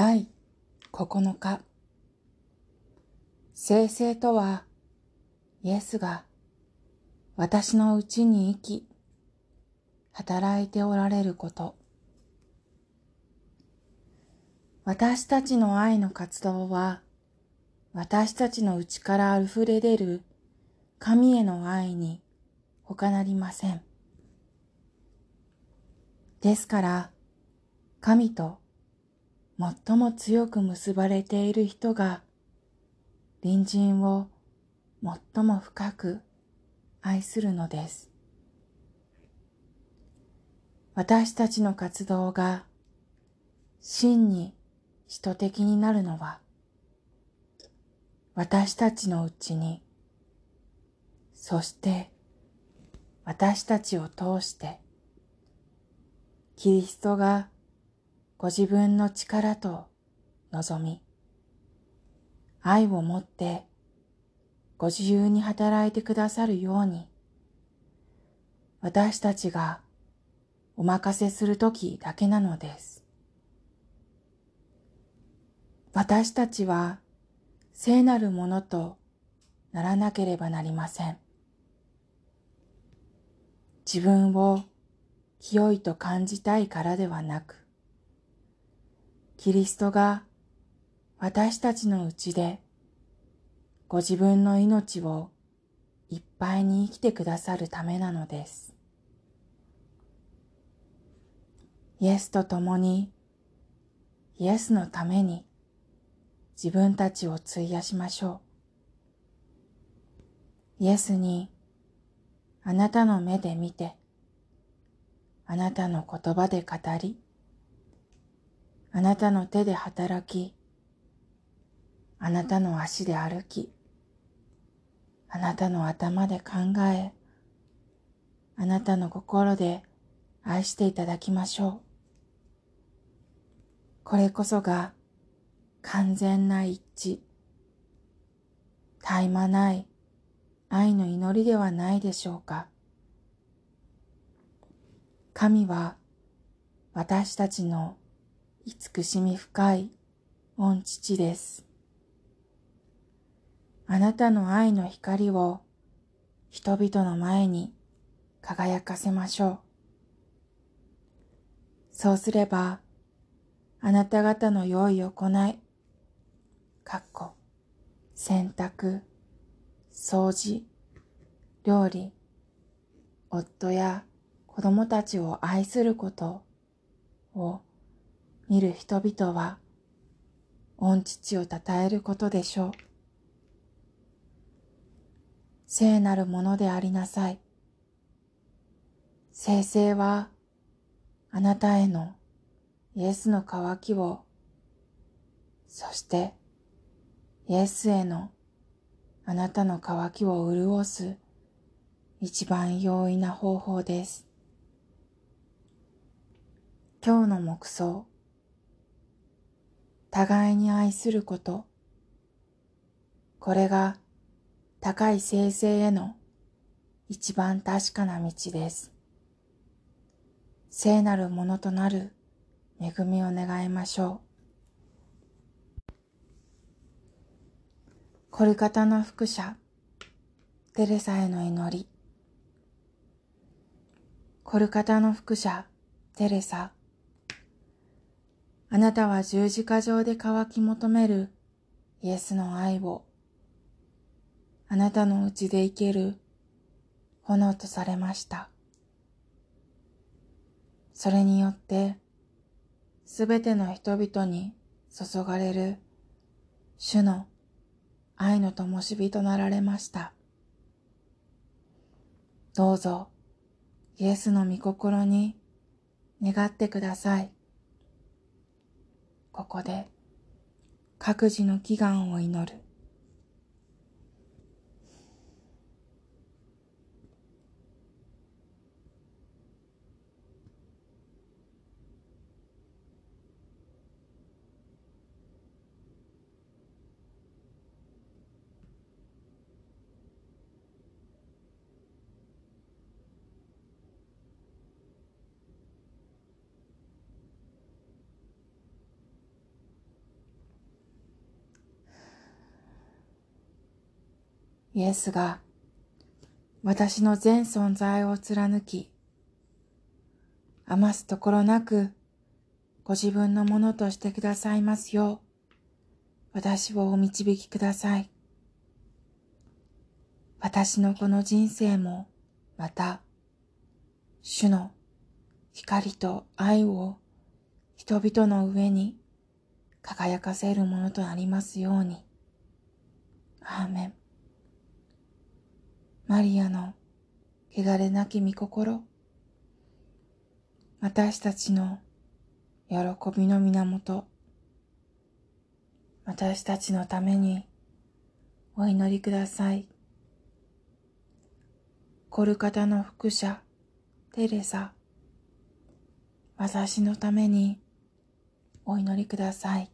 第9日生成とはイエスが私のうちに生き働いておられること私たちの愛の活動は私たちの内から溢れ出る神への愛に他なりません。ですから、神と最も強く結ばれている人が隣人を最も深く愛するのです。私たちの活動が真に使徒的になるのは私たちのうちにそして私たちを通してキリストがご自分の力と望み、愛をもってご自由に働いてくださるように、私たちがお任せするときだけなのです。私たちは聖なるものとならなければなりません。自分を清いと感じたいからではなく、キリストが私たちのうちでご自分の命をいっぱいに生きてくださるためなのです。イエスと共にイエスのために自分たちを費やしましょう。イエスにあなたの目で見てあなたの言葉で語り、あなたの手で働き、あなたの足で歩き、あなたの頭で考え、あなたの心で愛していただきましょう。これこそが完全な一致、絶え間ない愛の祈りではないでしょうか。神は私たちの慈しみ深い御父です。あなたの愛の光を人々の前に輝かせましょう。そうすれば、あなた方の良い行い、かっこ、洗濯、掃除、料理、夫や子供たちを愛することを見る人々は、御父を称えることでしょう。聖なるものでありなさい。聖聖は、あなたへのイエスの渇きを、そしてイエスへのあなたの渇きを潤す一番容易な方法です。今日の目想互いに愛すること。これが高い生成への一番確かな道です。聖なるものとなる恵みを願いましょう。コルカタの副者テレサへの祈り。コルカタの副者テレサ。あなたは十字架上で渇き求めるイエスの愛を、あなたのうちで生ける炎とされました。それによって、すべての人々に注がれる主の愛の灯火となられました。どうぞ、イエスの御心に願ってください。ここで各自の祈願を祈る。イエスが私の全存在を貫き、余すところなくご自分のものとしてくださいますよう、私をお導きください。私のこの人生もまた、主の光と愛を人々の上に輝かせるものとなりますように。アーメン。マリアの汚れなき御心、私たちの喜びの源、私たちのためにお祈りください。コルカタの副者、テレサ、私のためにお祈りください。